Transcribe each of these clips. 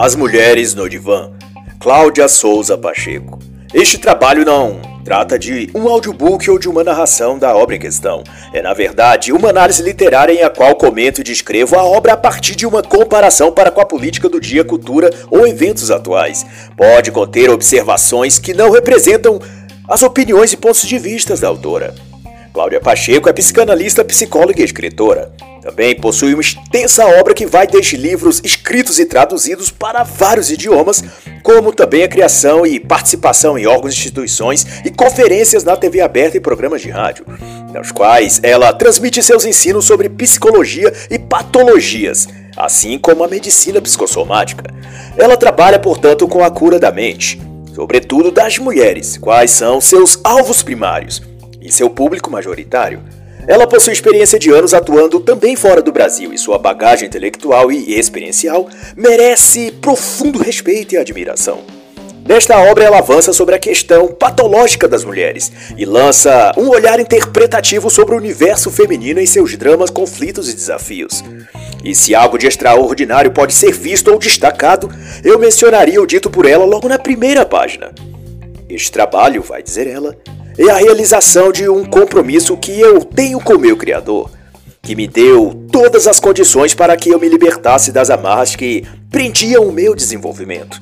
As Mulheres no Divã, Cláudia Souza Pacheco. Este trabalho não trata de um audiobook ou de uma narração da obra em questão. É, na verdade, uma análise literária em a qual comento e descrevo a obra a partir de uma comparação para com a política do dia, cultura ou eventos atuais. Pode conter observações que não representam as opiniões e pontos de vista da autora. Cláudia Pacheco é psicanalista, psicóloga e escritora. Também possui uma extensa obra que vai desde livros escritos e traduzidos para vários idiomas, como também a criação e participação em órgãos, instituições e conferências na TV aberta e programas de rádio, nos quais ela transmite seus ensinos sobre psicologia e patologias, assim como a medicina psicossomática. Ela trabalha, portanto, com a cura da mente, sobretudo das mulheres, quais são seus alvos primários e seu público majoritário. Ela possui experiência de anos atuando também fora do Brasil e sua bagagem intelectual e experiencial merece profundo respeito e admiração. Nesta obra, ela avança sobre a questão patológica das mulheres e lança um olhar interpretativo sobre o universo feminino em seus dramas, conflitos e desafios. E se algo de extraordinário pode ser visto ou destacado, eu mencionaria o dito por ela logo na primeira página. Este trabalho, vai dizer ela, é a realização de um compromisso que eu tenho com meu Criador, que me deu todas as condições para que eu me libertasse das amarras que prendiam o meu desenvolvimento.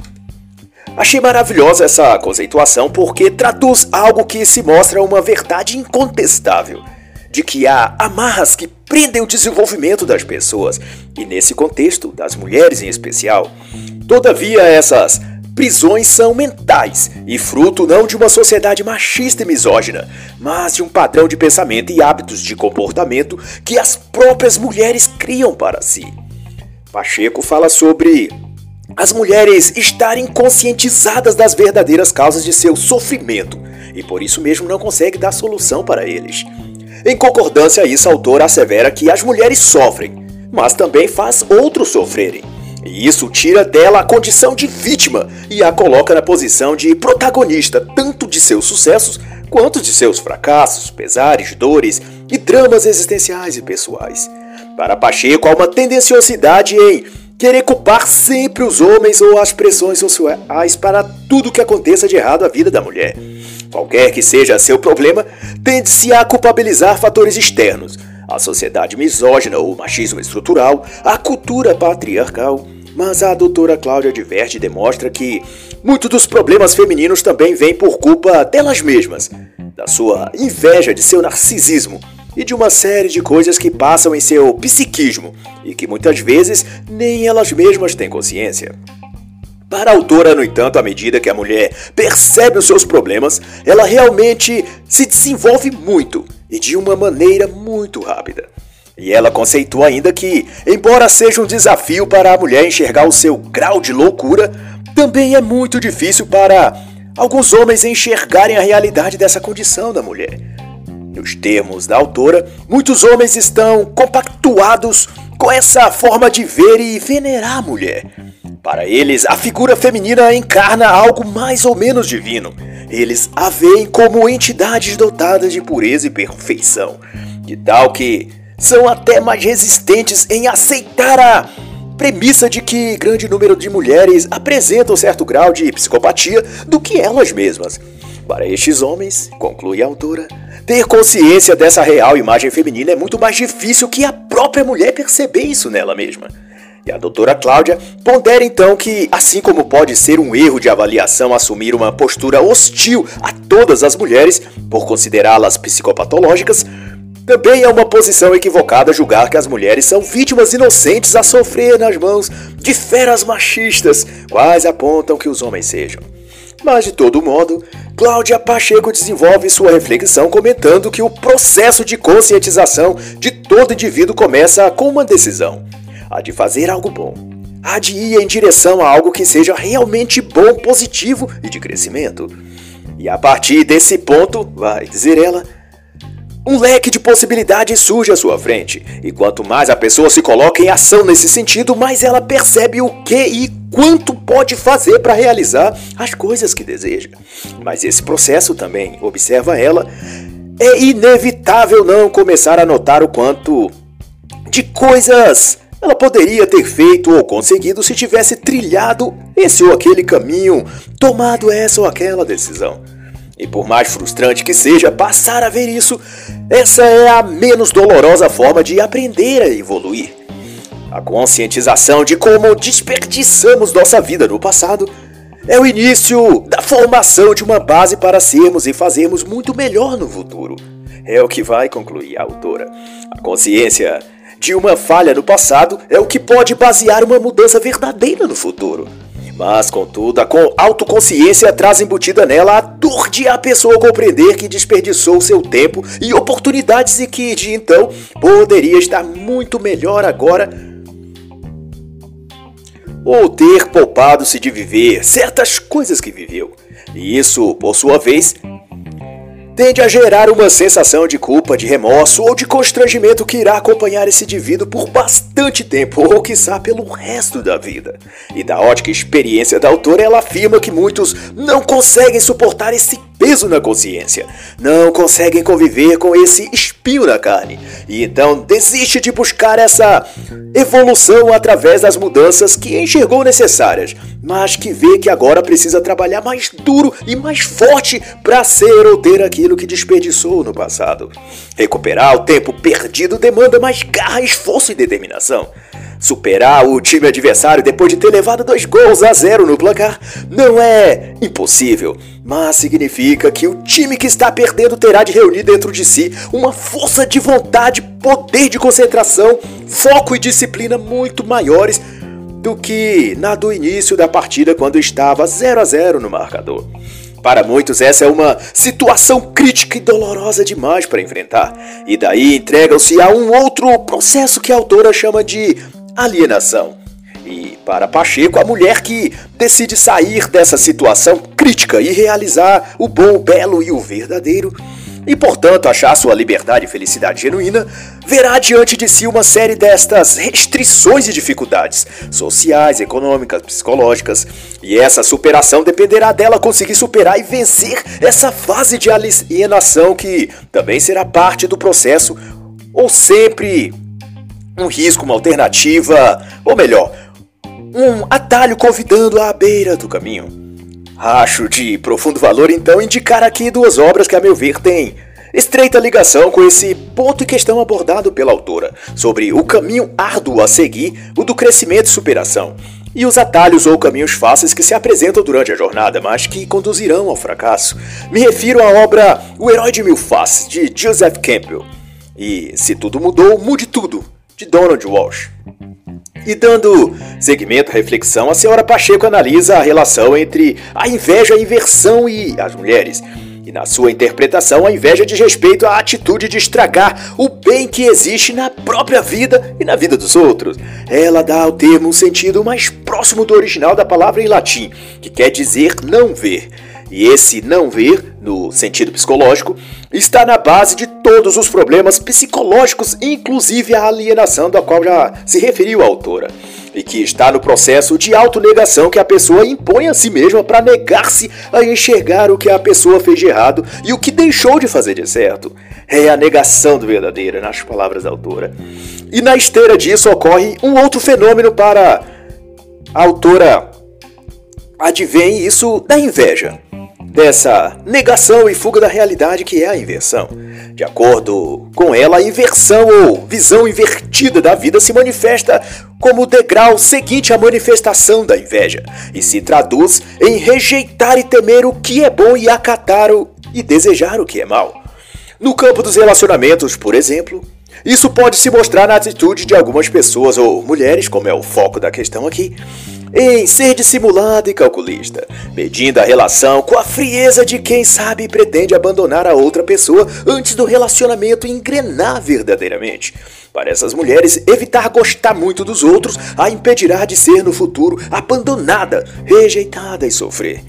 Achei maravilhosa essa conceituação porque traduz algo que se mostra uma verdade incontestável, de que há amarras que prendem o desenvolvimento das pessoas, e nesse contexto, das mulheres em especial. Todavia, essas prisões são mentais e fruto não de uma sociedade machista e misógina, mas de um padrão de pensamento e hábitos de comportamento que as próprias mulheres criam para si. Pacheco fala sobre as mulheres estarem conscientizadas das verdadeiras causas de seu sofrimento e por isso mesmo não consegue dar solução para eles. Em concordância a isso, a autora assevera que as mulheres sofrem, mas também faz outros sofrerem. E isso tira dela a condição de vítima e a coloca na posição de protagonista tanto de seus sucessos quanto de seus fracassos, pesares, dores e dramas existenciais e pessoais. Para Pacheco, há uma tendenciosidade em querer culpar sempre os homens ou as pressões sociais para tudo que aconteça de errado à vida da mulher. Qualquer que seja seu problema, tende-se a culpabilizar fatores externos, a sociedade misógina ou machismo estrutural, a cultura patriarcal, mas a doutora Cláudia diverte e demonstra que muitos dos problemas femininos também vêm por culpa delas mesmas, da sua inveja, de seu narcisismo e de uma série de coisas que passam em seu psiquismo e que muitas vezes nem elas mesmas têm consciência. Para a autora, no entanto, à medida que a mulher percebe os seus problemas, ela realmente se desenvolve muito e de uma maneira muito rápida. E ela conceitua ainda que, embora seja um desafio para a mulher enxergar o seu grau de loucura, também é muito difícil para alguns homens enxergarem a realidade dessa condição da mulher. Nos termos da autora, muitos homens estão compactuados com essa forma de ver e venerar a mulher. Para eles, a figura feminina encarna algo mais ou menos divino. Eles a veem como entidades dotadas de pureza e perfeição, de tal que são até mais resistentes em aceitar a premissa de que grande número de mulheres apresentam certo grau de psicopatia do que elas mesmas. Para estes homens, conclui a autora, ter consciência dessa real imagem feminina é muito mais difícil que a própria mulher perceber isso nela mesma. E a doutora Cláudia pondera então que, assim como pode ser um erro de avaliação assumir uma postura hostil a todas as mulheres por considerá-las psicopatológicas, também é uma posição equivocada julgar que as mulheres são vítimas inocentes a sofrer nas mãos de feras machistas, quais apontam que os homens sejam. Mas de todo modo, Cláudia Pacheco desenvolve sua reflexão comentando que o processo de conscientização de todo indivíduo começa com uma decisão: a de fazer algo bom, a de ir em direção a algo que seja realmente bom, positivo e de crescimento. E a partir desse ponto, vai dizer ela, um leque de possibilidades surge à sua frente, e quanto mais a pessoa se coloca em ação nesse sentido, mais ela percebe o que e quanto pode fazer para realizar as coisas que deseja. Mas esse processo também, observa ela, é inevitável não começar a notar o quanto de coisas ela poderia ter feito ou conseguido se tivesse trilhado esse ou aquele caminho, tomado essa ou aquela decisão. E por mais frustrante que seja passar a ver isso, essa é a menos dolorosa forma de aprender a evoluir. A conscientização de como desperdiçamos nossa vida no passado é o início da formação de uma base para sermos e fazermos muito melhor no futuro. É o que vai concluir a autora. A consciência de uma falha no passado é o que pode basear uma mudança verdadeira no futuro. Mas, contudo, a autoconsciência traz embutida nela a dor de a pessoa compreender que desperdiçou seu tempo e oportunidades e que, de então, poderia estar muito melhor agora ou ter poupado-se de viver certas coisas que viveu. E isso, por sua vez, tende a gerar uma sensação de culpa, de remorso ou de constrangimento que irá acompanhar esse indivíduo por bastante tempo, ou quiçá pelo resto da vida. E da ótica experiência da autora, ela afirma que muitos não conseguem suportar esse peso na consciência, não conseguem conviver com esse espinho na carne, e então desiste de buscar essa evolução através das mudanças que enxergou necessárias, mas que vê que agora precisa trabalhar mais duro e mais forte para ser ou ter aquilo que desperdiçou no passado. Recuperar o tempo perdido demanda mais garra, esforço e determinação. Superar o time adversário depois de ter levado dois gols a zero no placar não é impossível, mas significa que o time que está perdendo terá de reunir dentro de si uma força de vontade, poder de concentração, foco e disciplina muito maiores do que na do início da partida quando estava 0 a 0 no marcador. Para muitos, essa é uma situação crítica e dolorosa demais para enfrentar, e daí entregam-se a um outro processo que a autora chama de alienação. E para Pacheco, a mulher que decide sair dessa situação e realizar o bom, o belo e o verdadeiro, e portanto achar sua liberdade e felicidade genuína, verá diante de si uma série destas restrições e dificuldades sociais, econômicas, psicológicas, e essa superação dependerá dela conseguir superar e vencer essa fase de alienação que também será parte do processo ou sempre um risco, uma alternativa, ou melhor, um atalho convidando à beira do caminho. Acho de profundo valor então indicar aqui duas obras que, a meu ver, têm estreita ligação com esse ponto em questão abordado pela autora, sobre o caminho árduo a seguir, o do crescimento e superação, e os atalhos ou caminhos fáceis que se apresentam durante a jornada, mas que conduzirão ao fracasso. Me refiro à obra O Herói de Mil Faces, de Joseph Campbell. E Se Tudo Mudou, Mude Tudo, de Donald Walsh. E dando seguimento à reflexão, a senhora Pacheco analisa a relação entre a inveja, a inversão e as mulheres. E na sua interpretação, a inveja diz respeito à atitude de estragar o bem que existe na própria vida e na vida dos outros. Ela dá ao termo um sentido mais próximo do original da palavra em latim, que quer dizer não ver. E esse não ver, no sentido psicológico, está na base de todos os problemas psicológicos, inclusive a alienação da qual já se referiu a autora, e que está no processo de autonegação que a pessoa impõe a si mesma para negar-se a enxergar o que a pessoa fez de errado e o que deixou de fazer de certo. É a negação do verdadeiro, nas palavras da autora. E na esteira disso ocorre um outro fenômeno para a autora advém isso da inveja dessa negação e fuga da realidade que é a inversão. De acordo com ela, a inversão ou visão invertida da vida se manifesta como o degrau seguinte à manifestação da inveja e se traduz em rejeitar e temer o que é bom e acatar o e desejar o que é mal. No campo dos relacionamentos, por exemplo, isso pode se mostrar na atitude de algumas pessoas ou mulheres, como é o foco da questão aqui, em ser dissimulado e calculista, medindo a relação com a frieza de quem sabe e pretende abandonar a outra pessoa antes do relacionamento engrenar verdadeiramente. Para essas mulheres, evitar gostar muito dos outros a impedirá de ser no futuro abandonada, rejeitada e sofrer.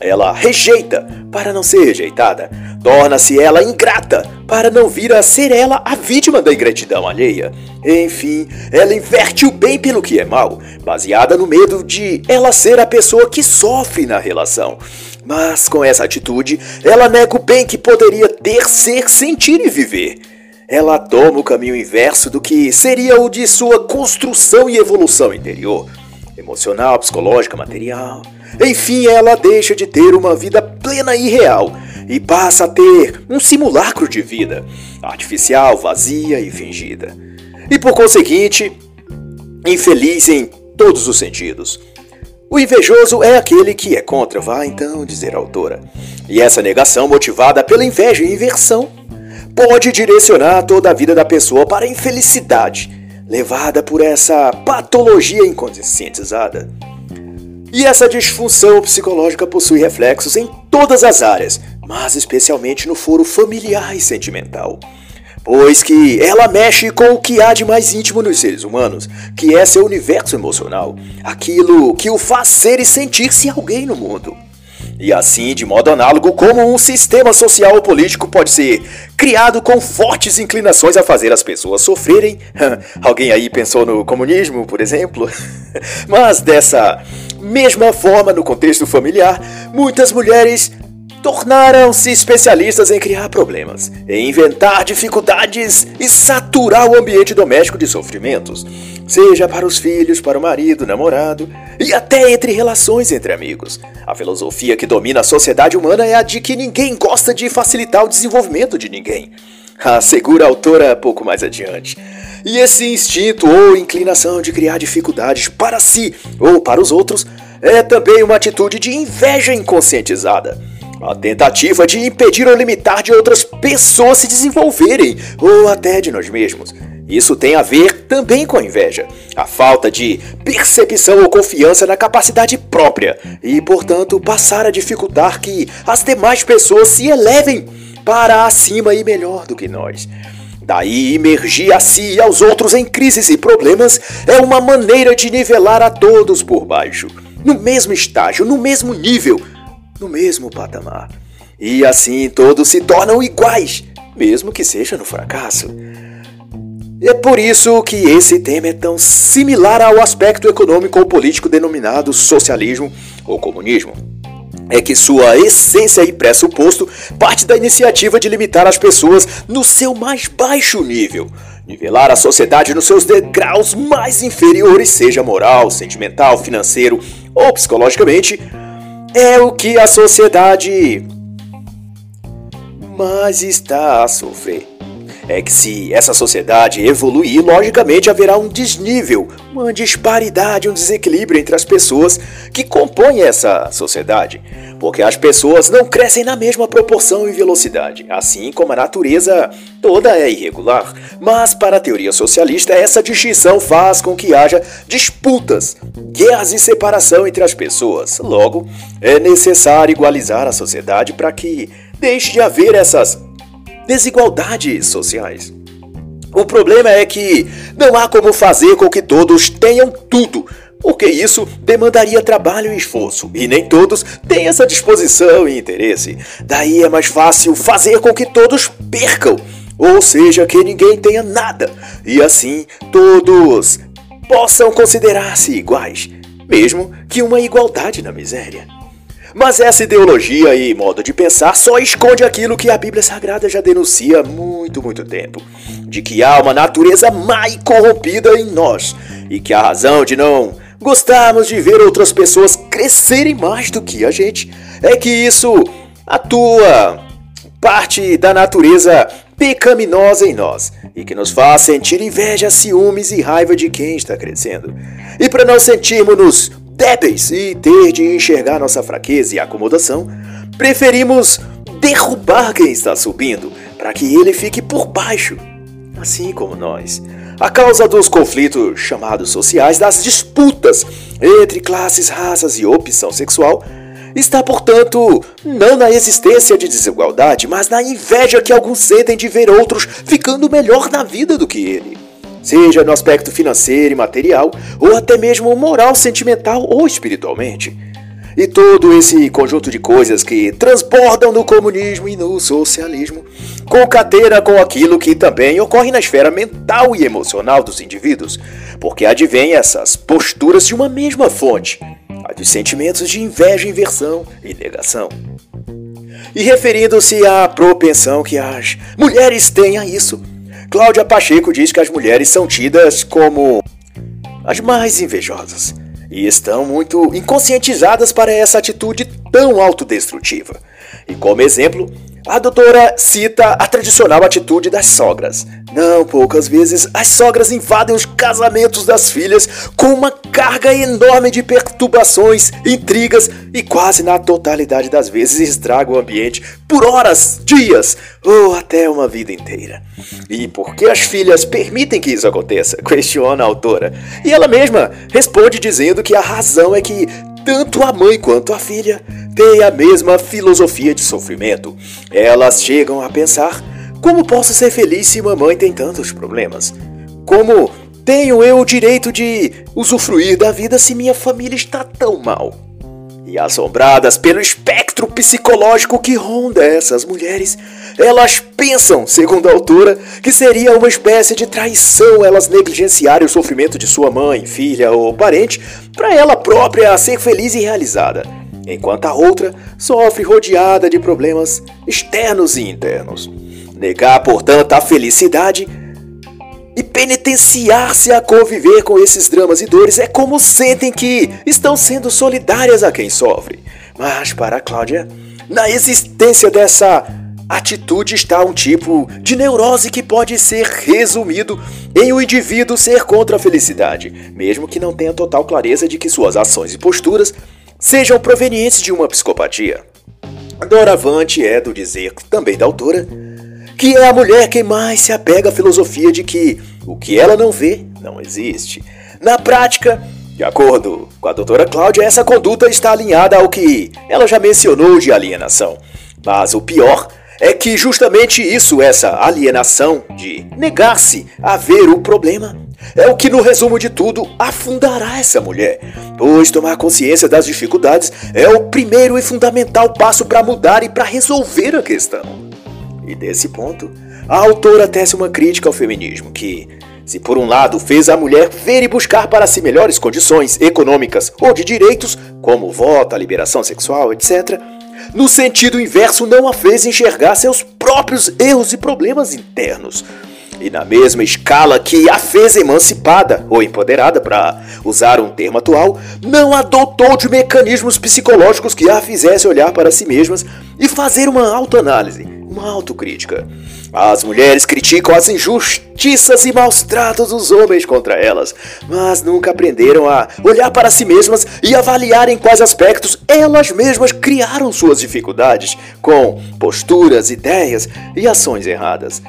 Ela rejeita para não ser rejeitada, torna-se ela ingrata para não vir a ser ela a vítima da ingratidão alheia. Enfim, ela inverte o bem pelo que é mal, baseada no medo de ela ser a pessoa que sofre na relação. Mas com essa atitude, ela nega o bem que poderia ter, ser, sentir e viver. ela toma o caminho inverso do que seria o de sua construção e evolução interior, emocional, psicológica, material. Enfim, ela deixa de ter uma vida plena e real e passa a ter um simulacro de vida, artificial, vazia e fingida. E por conseguinte, infeliz em todos os sentidos. O invejoso é aquele que é contra, vai então dizer a autora. E essa negação, motivada pela inveja e inversão, pode direcionar toda a vida da pessoa para a infelicidade, levada por essa patologia inconscientizada. E essa disfunção psicológica possui reflexos em todas as áreas, mas especialmente no foro familiar e sentimental pois que ela mexe com o que há de mais íntimo nos seres humanos, que é seu universo emocional, aquilo que o faz ser e sentir-se alguém no mundo. E assim, de modo análogo, como um sistema social ou político pode ser criado com fortes inclinações a fazer as pessoas sofrerem. Alguém aí pensou no comunismo, por exemplo? Mas dessa mesma forma, no contexto familiar, muitas mulheres tornaram-se especialistas em criar problemas, em inventar dificuldades e saturar o ambiente doméstico de sofrimentos, seja para os filhos, para o marido, namorado e até entre relações entre amigos. A filosofia que domina a sociedade humana é a de que ninguém gosta de facilitar o desenvolvimento de ninguém. Assegura a autora pouco mais adiante. E esse instinto ou inclinação de criar dificuldades para si ou para os outros é também uma atitude de inveja inconscientizada a tentativa de impedir ou limitar de outras pessoas se desenvolverem, ou até de nós mesmos. Isso tem a ver também com a inveja, a falta de percepção ou confiança na capacidade própria e, portanto, passar a dificultar que as demais pessoas se elevem para acima e melhor do que nós. Daí, imergir a si e aos outros em crises e problemas é uma maneira de nivelar a todos por baixo, no mesmo estágio, no mesmo nível no mesmo patamar. E assim todos se tornam iguais, mesmo que seja no fracasso. É por isso que esse tema é tão similar ao aspecto econômico ou político denominado socialismo ou comunismo. É que sua essência e pressuposto parte da iniciativa de limitar as pessoas no seu mais baixo nível, nivelar a sociedade nos seus degraus mais inferiores, seja moral, sentimental, financeiro ou psicologicamente, é o que a sociedade mais está a sofrer. É que se essa sociedade evoluir, logicamente haverá um desnível, uma disparidade, um desequilíbrio entre as pessoas que compõem essa sociedade, porque as pessoas não crescem na mesma proporção e velocidade, assim como a natureza toda é irregular. Mas para a teoria socialista, essa distinção faz com que haja disputas, guerras e separação entre as pessoas. Logo, é necessário igualizar a sociedade para que deixe de haver essas desigualdades sociais. O problema é que não há como fazer com que todos tenham tudo, porque isso demandaria trabalho e esforço, e nem todos têm essa disposição e interesse. Daí é mais fácil fazer com que todos percam, ou seja, que ninguém tenha nada, e assim todos possam considerar-se iguais, mesmo que uma igualdade na miséria. Mas essa ideologia e modo de pensar só esconde aquilo que a Bíblia Sagrada já denuncia há muito, muito tempo: de que há uma natureza e corrompida em nós, e que a razão de não gostarmos de ver outras pessoas crescerem mais do que a gente. É que isso atua parte da natureza pecaminosa em nós. E que nos faz sentir inveja, ciúmes e raiva de quem está crescendo. E para não sentirmos-nos débeis e ter de enxergar nossa fraqueza e acomodação, preferimos derrubar quem está subindo para que ele fique por baixo, assim como nós. A causa dos conflitos chamados sociais, das disputas entre classes, raças e opção sexual, está, portanto, não na existência de desigualdade, mas na inveja que alguns sentem de ver outros ficando melhor na vida do que ele seja no aspecto financeiro e material, ou até mesmo moral, sentimental ou espiritualmente. E todo esse conjunto de coisas que transbordam no comunismo e no socialismo concatena com aquilo que também ocorre na esfera mental e emocional dos indivíduos, porque advém essas posturas de uma mesma fonte, a dos sentimentos de inveja, inversão e negação. E referindo-se à propensão que as mulheres têm a isso, Cláudia Pacheco diz que as mulheres são tidas como as mais invejosas e estão muito inconscientizadas para essa atitude tão autodestrutiva. E como exemplo, a doutora cita a tradicional atitude das sogras. Não poucas vezes as sogras invadem os casamentos das filhas com uma carga enorme de perturbações, intrigas e quase na totalidade das vezes estragam o ambiente por horas, dias ou até uma vida inteira. E por que as filhas permitem que isso aconteça? Questiona a autora. E ela mesma responde dizendo que a razão é que tanto a mãe quanto a filha têm a mesma filosofia de sofrimento. Elas chegam a pensar: como posso ser feliz se mamãe tem tantos problemas? Como tenho eu o direito de usufruir da vida se minha família está tão mal? E assombradas pelo espectro psicológico que ronda essas mulheres, elas pensam, segundo a autora, que seria uma espécie de traição elas negligenciarem o sofrimento de sua mãe, filha ou parente para ela própria ser feliz e realizada, enquanto a outra sofre rodeada de problemas externos e internos. Negar, portanto, a felicidade e penitenciar-se a conviver com esses dramas e dores é como sentem que estão sendo solidárias a quem sofre. Mas para Cláudia, na existência dessa atitude está um tipo de neurose que pode ser resumido em o um indivíduo ser contra a felicidade, mesmo que não tenha total clareza de que suas ações e posturas sejam provenientes de uma psicopatia. Doravante é do dizer, também da autora, que é a mulher quem mais se apega à filosofia de que o que ela não vê não existe. Na prática, de acordo com a doutora Cláudia, essa conduta está alinhada ao que ela já mencionou de alienação. Mas o pior é que justamente isso, essa alienação de negar-se a ver o problema, é o que, no resumo de tudo, afundará essa mulher. Pois tomar consciência das dificuldades é o primeiro e fundamental passo para mudar e para resolver a questão. E desse ponto, a autora tece uma crítica ao feminismo que, se por um lado fez a mulher ver e buscar para si melhores condições econômicas ou de direitos, como voto, a liberação sexual, etc., no sentido inverso, não a fez enxergar seus próprios erros e problemas internos. E na mesma escala que a fez emancipada ou empoderada, para usar um termo atual, não adotou de mecanismos psicológicos que a fizesse olhar para si mesmas e fazer uma autoanálise, uma autocrítica. As mulheres criticam as injustiças e maus tratos dos homens contra elas, mas nunca aprenderam a olhar para si mesmas e avaliar em quais aspectos elas mesmas criaram suas dificuldades com posturas, ideias e ações erradas.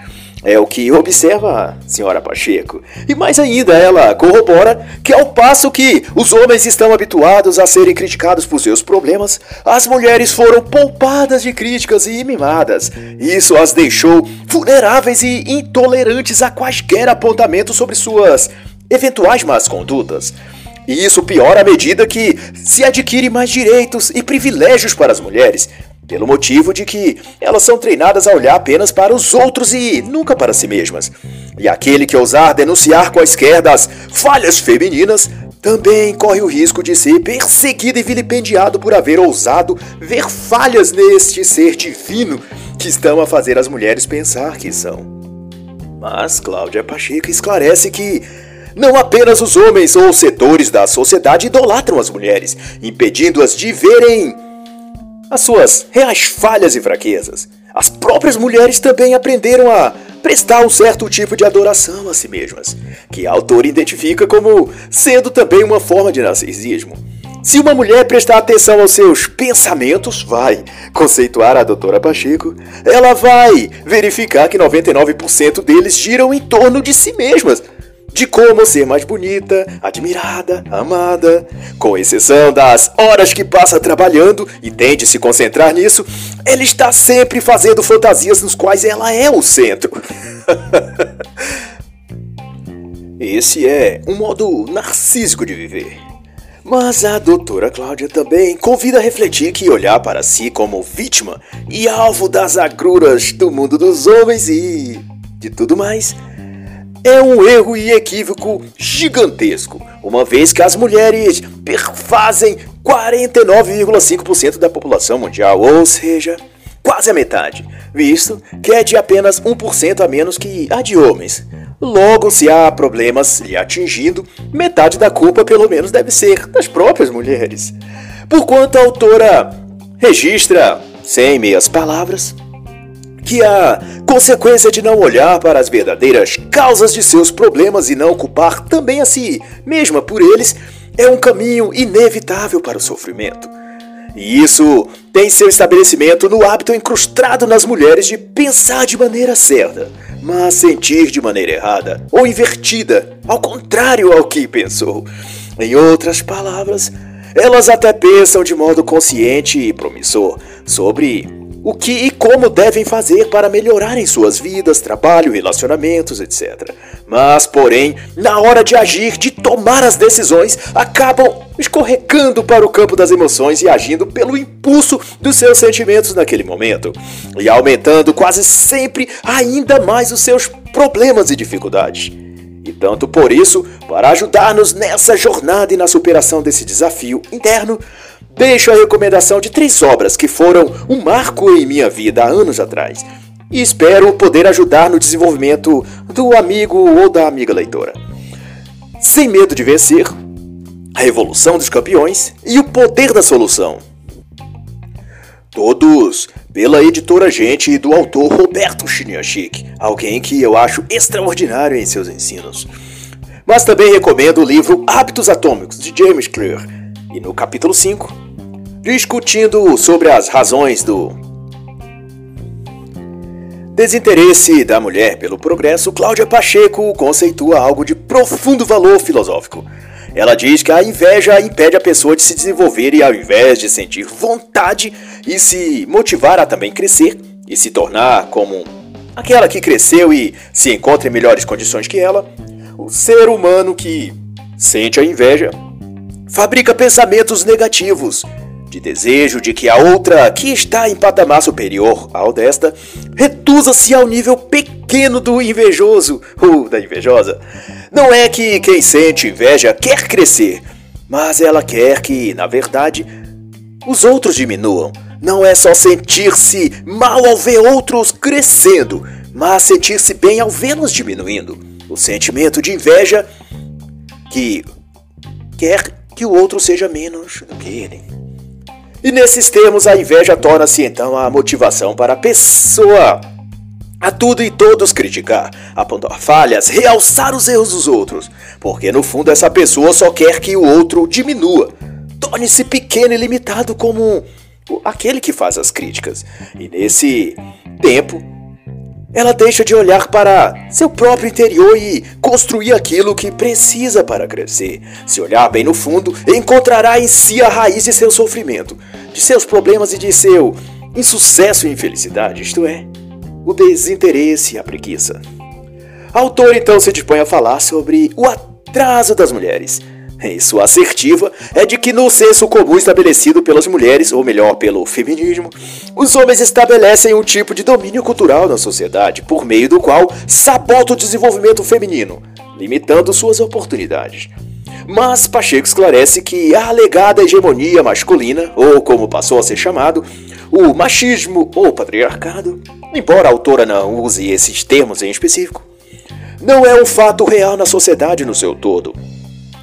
É o que observa a senhora Pacheco. E mais ainda, ela corrobora que, ao passo que os homens estão habituados a serem criticados por seus problemas, as mulheres foram poupadas de críticas e mimadas. Isso as deixou vulneráveis e intolerantes a quaisquer apontamentos sobre suas eventuais más condutas. E isso piora à medida que se adquire mais direitos e privilégios para as mulheres, pelo motivo de que elas são treinadas a olhar apenas para os outros e nunca para si mesmas. E aquele que ousar denunciar quaisquer das falhas femininas também corre o risco de ser perseguido e vilipendiado por haver ousado ver falhas neste ser divino que estão a fazer as mulheres pensar que são. Mas Cláudia Pacheco esclarece que não apenas os homens ou setores da sociedade idolatram as mulheres, impedindo-as de verem as suas reais falhas e fraquezas. As próprias mulheres também aprenderam a prestar um certo tipo de adoração a si mesmas, que a autora identifica como sendo também uma forma de narcisismo. Se uma mulher prestar atenção aos seus pensamentos, vai conceituar a doutora Pacheco, ela vai verificar que 99% deles giram em torno de si mesmas de como ser mais bonita, admirada, amada. Com exceção das horas que passa trabalhando e tende a se concentrar nisso, ele está sempre fazendo fantasias nos quais ela é o centro. Esse é um modo narcísico de viver. Mas a doutora Cláudia também convida a refletir que olhar para si como vítima e alvo das agruras do mundo dos homens e de tudo mais é um erro e equívoco gigantesco, uma vez que as mulheres perfazem 49,5% da população mundial, ou seja, quase a metade, visto que é de apenas 1% a menos que a de homens. Logo, se há problemas lhe atingindo, metade da culpa pelo menos deve ser das próprias mulheres. Porquanto a autora registra, sem meias palavras, que a consequência de não olhar para as verdadeiras causas de seus problemas e não culpar também a si mesma por eles é um caminho inevitável para o sofrimento. E isso tem seu estabelecimento no hábito incrustado nas mulheres de pensar de maneira certa, mas sentir de maneira errada ou invertida, ao contrário ao que pensou. Em outras palavras, elas até pensam de modo consciente e promissor sobre o que e como devem fazer para melhorarem suas vidas, trabalho, relacionamentos, etc. Mas, porém, na hora de agir, de tomar as decisões, acabam escorregando para o campo das emoções e agindo pelo impulso dos seus sentimentos naquele momento, e aumentando quase sempre ainda mais os seus problemas e dificuldades. E tanto por isso, para ajudar-nos nessa jornada e na superação desse desafio interno, deixo a recomendação de três obras que foram um marco em minha vida há anos atrás. E espero poder ajudar no desenvolvimento do amigo ou da amiga leitora. Sem medo de vencer, A Revolução dos Campeões e O Poder da Solução. Todos pela editora Gente e do autor Roberto Chiniachik, alguém que eu acho extraordinário em seus ensinos. Mas também recomendo o livro Hábitos Atômicos, de James Clear, e no capítulo 5, discutindo sobre as razões do desinteresse da mulher pelo progresso, Cláudia Pacheco conceitua algo de profundo valor filosófico. Ela diz que a inveja impede a pessoa de se desenvolver e, ao invés de sentir vontade e se motivar a também crescer e se tornar como aquela que cresceu e se encontra em melhores condições que ela, o ser humano que sente a inveja fabrica pensamentos negativos de desejo de que a outra, que está em patamar superior ao desta, reduza-se ao nível pequeno do invejoso ou da invejosa. Não é que quem sente inveja quer crescer, mas ela quer que, na verdade, os outros diminuam. Não é só sentir-se mal ao ver outros crescendo, mas sentir-se bem ao vê-los diminuindo. O sentimento de inveja que quer que o outro seja menos do que ele. E nesses termos, a inveja torna-se então a motivação para a pessoa a tudo e todos criticar, apontar falhas, realçar os erros dos outros, porque no fundo essa pessoa só quer que o outro diminua, torne-se pequeno e limitado como aquele que faz as críticas. E nesse tempo, ela deixa de olhar para seu próprio interior e construir aquilo que precisa para crescer. Se olhar bem no fundo, encontrará em si a raiz de seu sofrimento, de seus problemas e de seu insucesso e infelicidade, isto é, o desinteresse e a preguiça. A autora então se dispõe a falar sobre o atraso das mulheres e sua assertiva é de que no senso comum estabelecido pelas mulheres, ou melhor, pelo feminismo, os homens estabelecem um tipo de domínio cultural na sociedade por meio do qual sabota o desenvolvimento feminino, limitando suas oportunidades. Mas Pacheco esclarece que a alegada hegemonia masculina, ou como passou a ser chamado, o machismo ou patriarcado, embora a autora não use esses termos em específico, não é um fato real na sociedade no seu todo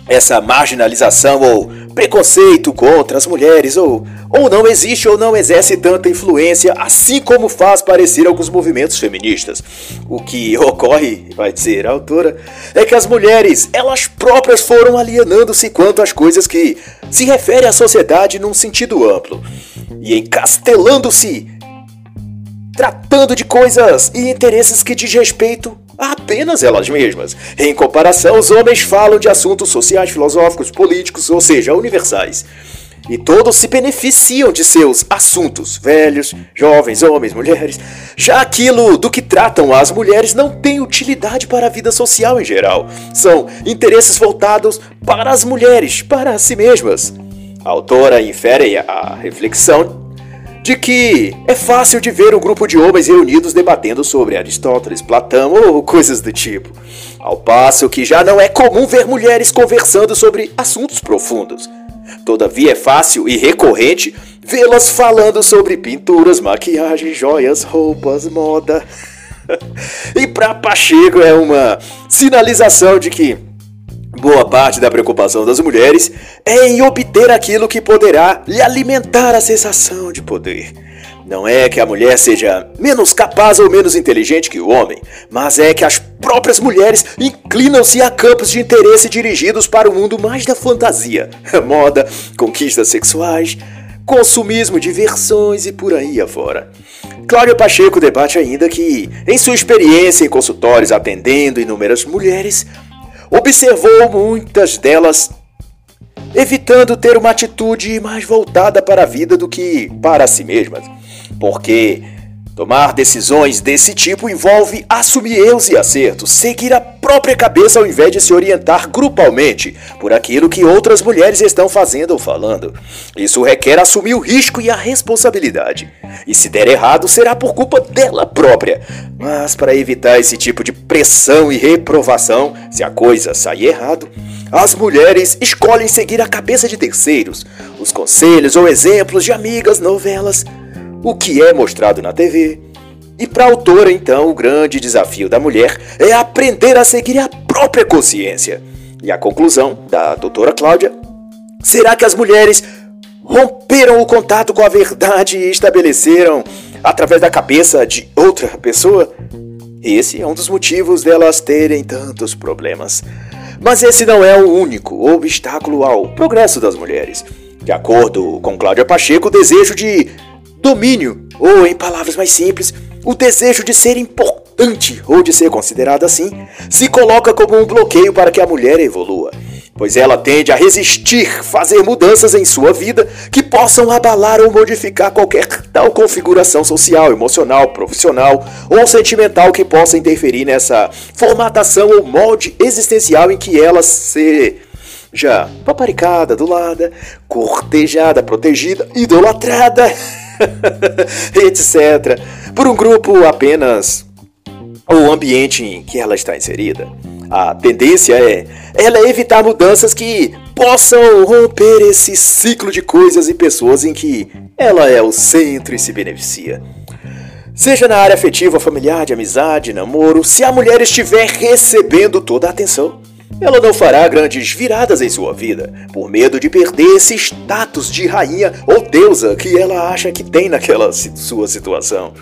essa marginalização ou preconceito contra as mulheres ou, ou não existe ou não exerce tanta influência, assim como faz parecer alguns movimentos feministas. O que ocorre, vai dizer a autora, é que as mulheres, elas próprias foram alienando-se quanto às coisas que se referem à sociedade num sentido amplo e encastelando-se tratando de coisas e interesses que diz respeito apenas elas mesmas. Em comparação, os homens falam de assuntos sociais, filosóficos, políticos, ou seja, universais. E todos se beneficiam de seus assuntos, velhos, jovens, homens, mulheres. Já aquilo do que tratam as mulheres não tem utilidade para a vida social em geral. São interesses voltados para as mulheres, para si mesmas. A autora infere a reflexão de que é fácil de ver um grupo de homens reunidos debatendo sobre Aristóteles, Platão ou coisas do tipo. Ao passo que já não é comum ver mulheres conversando sobre assuntos profundos. Todavia é fácil e recorrente vê-las falando sobre pinturas, maquiagem, joias, roupas, moda. e para Pacheco é uma sinalização de que boa parte da preocupação das mulheres é em obter aquilo que poderá lhe alimentar a sensação de poder. Não é que a mulher seja menos capaz ou menos inteligente que o homem, mas é que as próprias mulheres inclinam-se a campos de interesse dirigidos para o mundo mais da fantasia, moda, conquistas sexuais, consumismo, diversões e por aí afora. Cláudia Pacheco debate ainda que, em sua experiência em consultórios atendendo inúmeras mulheres, observou muitas delas evitando ter uma atitude mais voltada para a vida do que para si mesmas. Porque tomar decisões desse tipo envolve assumir erros e acertos, seguir a própria cabeça ao invés de se orientar grupalmente por aquilo que outras mulheres estão fazendo ou falando. Isso requer assumir o risco e a responsabilidade. E se der errado, será por culpa dela própria. Mas para evitar esse tipo de pressão e reprovação, se a coisa sair errado, as mulheres escolhem seguir a cabeça de terceiros, os conselhos ou exemplos de amigas, novelas, o que é mostrado na TV. E para a autora, então, o grande desafio da mulher é aprender a seguir a própria consciência. E a conclusão da doutora Cláudia será que as mulheres romperam o contato com a verdade e estabeleceram através da cabeça de outra pessoa? Esse é um dos motivos delas terem tantos problemas. Mas esse não é o único obstáculo ao progresso das mulheres. De acordo com Cláudia Pacheco, o desejo de Domínio, ou em palavras mais simples, o desejo de ser importante ou de ser considerada assim, se coloca como um bloqueio para que a mulher evolua, pois ela tende a resistir fazer mudanças em sua vida que possam abalar ou modificar qualquer tal configuração social, emocional, profissional ou sentimental que possa interferir nessa formatação ou molde existencial em que ela se já paparicada, adulada, cortejada, protegida, idolatrada. etc., por um grupo apenas ou ambiente em que ela está inserida. A tendência é ela evitar mudanças que possam romper esse ciclo de coisas e pessoas em que ela é o centro e se beneficia. Seja na área afetiva, familiar, de amizade, namoro, se a mulher estiver recebendo toda a atenção, ela não fará grandes viradas em sua vida, por medo de perder esse status de rainha ou deusa que ela acha que tem naquela sua situação.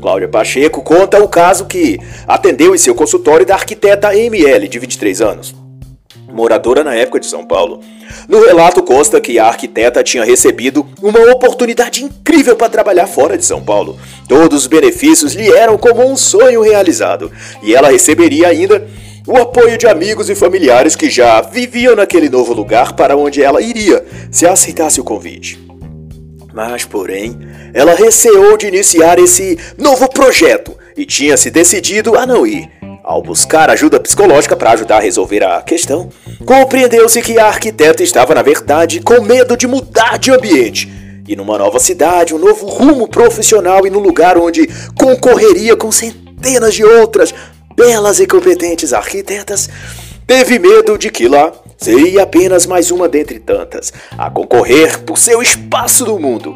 Cláudia Pacheco conta o caso que atendeu em seu consultório da arquiteta ML, de 23 anos, moradora na época de São Paulo. No relato consta que a arquiteta tinha recebido uma oportunidade incrível para trabalhar fora de São Paulo. Todos os benefícios lhe eram como um sonho realizado, e ela receberia ainda o apoio de amigos e familiares que já viviam naquele novo lugar para onde ela iria se aceitasse o convite. Mas, porém, ela receou de iniciar esse novo projeto e tinha se decidido a não ir. Ao buscar ajuda psicológica para ajudar a resolver a questão, compreendeu-se que a arquiteta estava, na verdade, com medo de mudar de ambiente e numa nova cidade, um novo rumo profissional e no lugar onde concorreria com centenas de outras belas e competentes arquitetas, teve medo de que lá seria apenas mais uma dentre tantas a concorrer por seu espaço no mundo.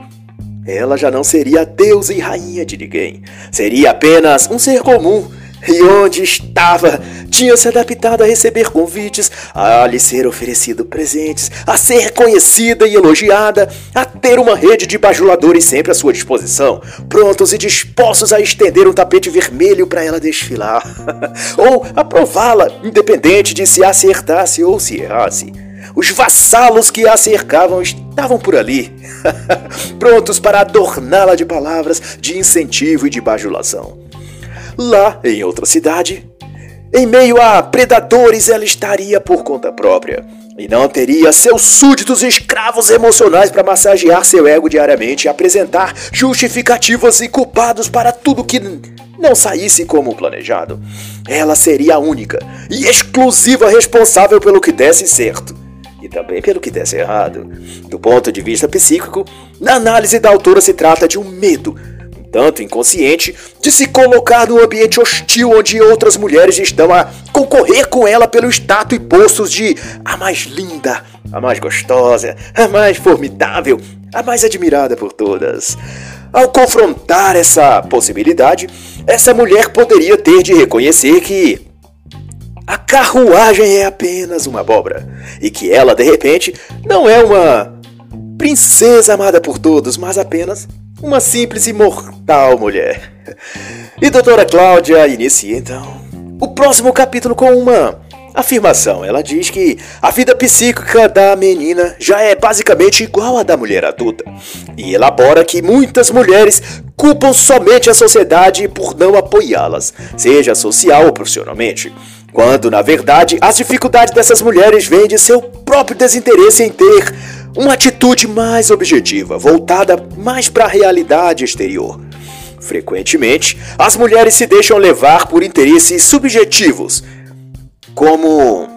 Ela já não seria deusa e rainha de ninguém, seria apenas um ser comum e onde estava, tinha se adaptado a receber convites, a lhe ser oferecido presentes, a ser reconhecida e elogiada, a ter uma rede de bajuladores sempre à sua disposição, prontos e dispostos a estender um tapete vermelho para ela desfilar, ou aprová-la, independente de se acertasse ou se errasse. Os vassalos que a cercavam estavam por ali, prontos para adorná-la de palavras de incentivo e de bajulação. Lá, em outra cidade, em meio a predadores, ela estaria por conta própria. E não teria seus súditos escravos emocionais para massagear seu ego diariamente e apresentar justificativas e culpados para tudo que não saísse como planejado. Ela seria a única e exclusiva responsável pelo que desse certo e também pelo que desse errado. Do ponto de vista psíquico, na análise da autora se trata de um medo tanto inconsciente, de se colocar num ambiente hostil onde outras mulheres estão a concorrer com ela pelo status e postos de a mais linda, a mais gostosa, a mais formidável, a mais admirada por todas. Ao confrontar essa possibilidade, essa mulher poderia ter de reconhecer que a carruagem é apenas uma abóbora e que ela, de repente, não é uma princesa amada por todos, mas apenas uma simples e mortal mulher. E doutora Cláudia inicia então o próximo capítulo com uma afirmação. Ela diz que a vida psíquica da menina já é basicamente igual à da mulher adulta. E elabora que muitas mulheres culpam somente a sociedade por não apoiá-las, seja social ou profissionalmente. Quando, na verdade, as dificuldades dessas mulheres vêm de seu próprio desinteresse em ter uma atitude mais objetiva, voltada mais para a realidade exterior. Frequentemente, as mulheres se deixam levar por interesses subjetivos, como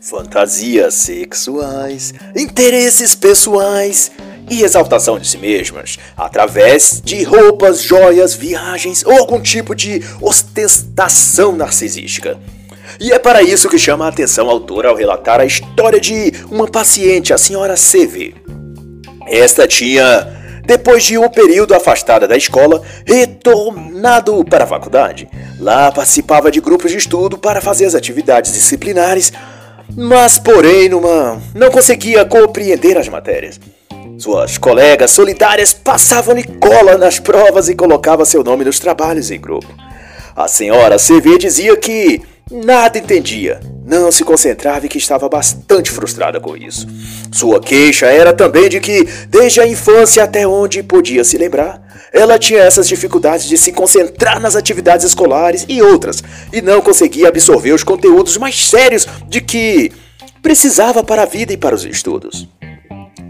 fantasias sexuais, interesses pessoais e exaltação de si mesmas, através de roupas, joias, viagens ou algum tipo de ostentação narcisística. E é para isso que chama a atenção a autora ao relatar a história de uma paciente, a senhora CV. Esta tinha depois de um período afastada da escola, retornado para a faculdade. Lá participava de grupos de estudo para fazer as atividades disciplinares, mas, porém, numa... não conseguia compreender as matérias. Suas colegas solidárias passavam-lhe cola nas provas e colocava seu nome nos trabalhos em grupo. A senhora CV dizia que nada entendia, não se concentrava e que estava bastante frustrada com isso. Sua queixa era também de que, desde a infância até onde podia se lembrar, ela tinha essas dificuldades de se concentrar nas atividades escolares e outras, e não conseguia absorver os conteúdos mais sérios de que precisava para a vida e para os estudos.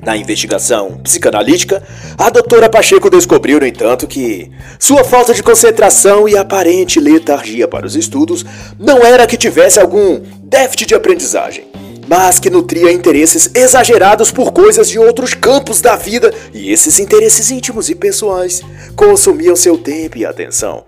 Na investigação psicanalítica, a doutora Pacheco descobriu, no entanto, que sua falta de concentração e aparente letargia para os estudos não era que tivesse algum déficit de aprendizagem, mas que nutria interesses exagerados por coisas de outros campos da vida e esses interesses íntimos e pessoais consumiam seu tempo e atenção.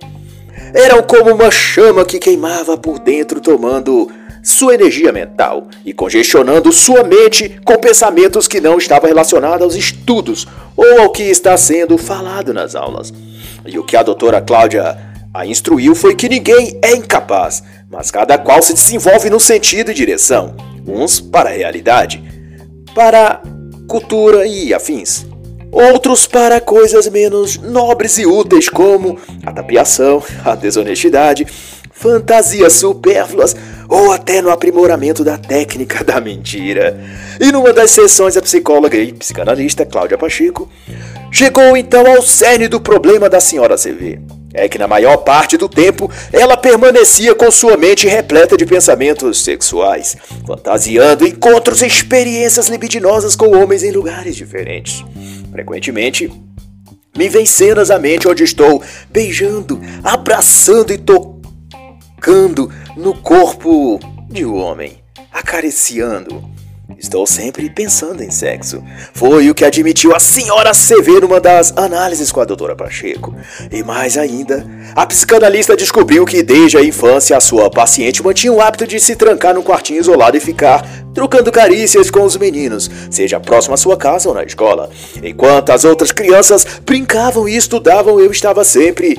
Eram como uma chama que queimava por dentro, tomando sua energia mental e congestionando sua mente com pensamentos que não estavam relacionados aos estudos ou ao que está sendo falado nas aulas. E o que a doutora Cláudia a instruiu foi que ninguém é incapaz, mas cada qual se desenvolve no sentido e direção, uns para a realidade, para cultura e afins, outros para coisas menos nobres e úteis como a tapiação, a desonestidade, fantasias supérfluas ou até no aprimoramento da técnica da mentira. E numa das sessões, a psicóloga e psicanalista Cláudia Pacheco chegou então ao cerne do problema da senhora CV. É que na maior parte do tempo ela permanecia com sua mente repleta de pensamentos sexuais, fantasiando encontros e experiências libidinosas com homens em lugares diferentes. Frequentemente, me vem cenas à mente onde estou beijando, abraçando e tocando no corpo de um homem, acariciando. Estou sempre pensando em sexo. Foi o que admitiu a senhora CV numa das análises com a doutora Pacheco. E mais ainda, a psicanalista descobriu que desde a infância a sua paciente mantinha o hábito de se trancar num quartinho isolado e ficar trocando carícias com os meninos, seja próximo à sua casa ou na escola. Enquanto as outras crianças brincavam e estudavam, eu estava sempre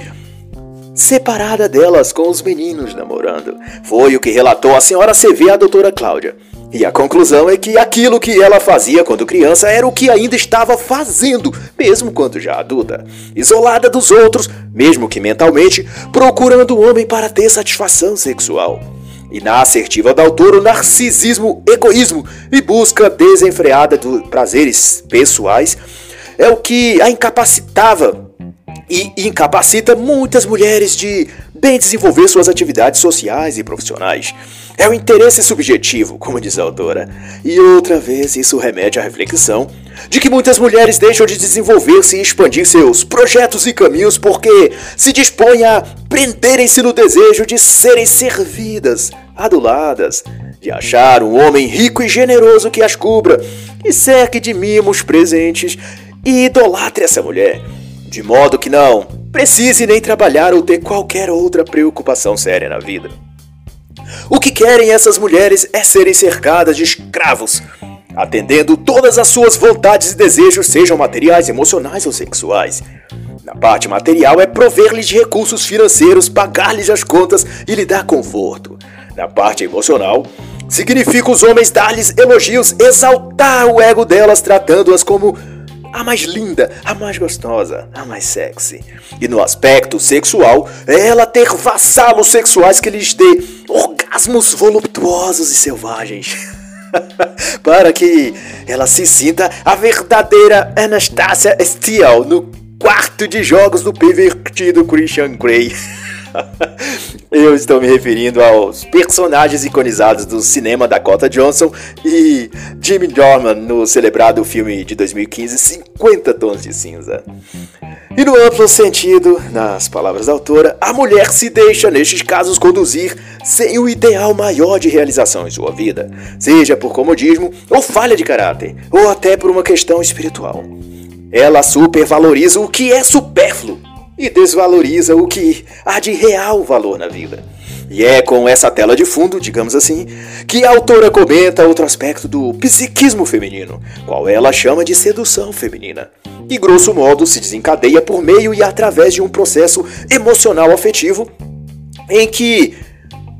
separada delas com os meninos namorando. Foi o que relatou a senhora CV à doutora Cláudia. E a conclusão é que aquilo que ela fazia quando criança era o que ainda estava fazendo, mesmo quando já adulta. Isolada dos outros, mesmo que mentalmente, procurando o homem para ter satisfação sexual. E na assertiva da autora, o narcisismo, egoísmo e busca desenfreada de prazeres pessoais é o que a incapacitava e incapacita muitas mulheres de bem desenvolver suas atividades sociais e profissionais. É o interesse subjetivo, como diz a autora. E outra vez isso remete à reflexão de que muitas mulheres deixam de desenvolver-se e expandir seus projetos e caminhos porque se dispõem a prenderem-se no desejo de serem servidas, aduladas, de achar um homem rico e generoso que as cubra, que cerque de mimos presentes e idolatre essa mulher de modo que não precise nem trabalhar ou ter qualquer outra preocupação séria na vida. O que querem essas mulheres é serem cercadas de escravos, atendendo todas as suas vontades e desejos, sejam materiais, emocionais ou sexuais. Na parte material é prover-lhes de recursos financeiros, pagar-lhes as contas e lhe dar conforto. Na parte emocional, significa os homens dar-lhes elogios, exaltar o ego delas, tratando-as como a mais linda, a mais gostosa, a mais sexy. E no aspecto sexual, ela ter vassalos sexuais que lhes dê orgasmos voluptuosos e selvagens. Para que ela se sinta a verdadeira Anastasia Steele no quarto de jogos do pervertido Christian Grey. Eu estou me referindo aos personagens iconizados do cinema Dakota Johnson e Jimmy Dorman no celebrado filme de 2015 50 Tons de Cinza. E no amplo sentido, nas palavras da autora, a mulher se deixa nestes casos conduzir sem o ideal maior de realização em sua vida, seja por comodismo ou falha de caráter, ou até por uma questão espiritual. Ela supervaloriza o que é supérfluo e desvaloriza o que há de real valor na vida. E é com essa tela de fundo, digamos assim, que a autora comenta outro aspecto do psiquismo feminino, qual ela chama de sedução feminina. E grosso modo se desencadeia por meio e através de um processo emocional afetivo em que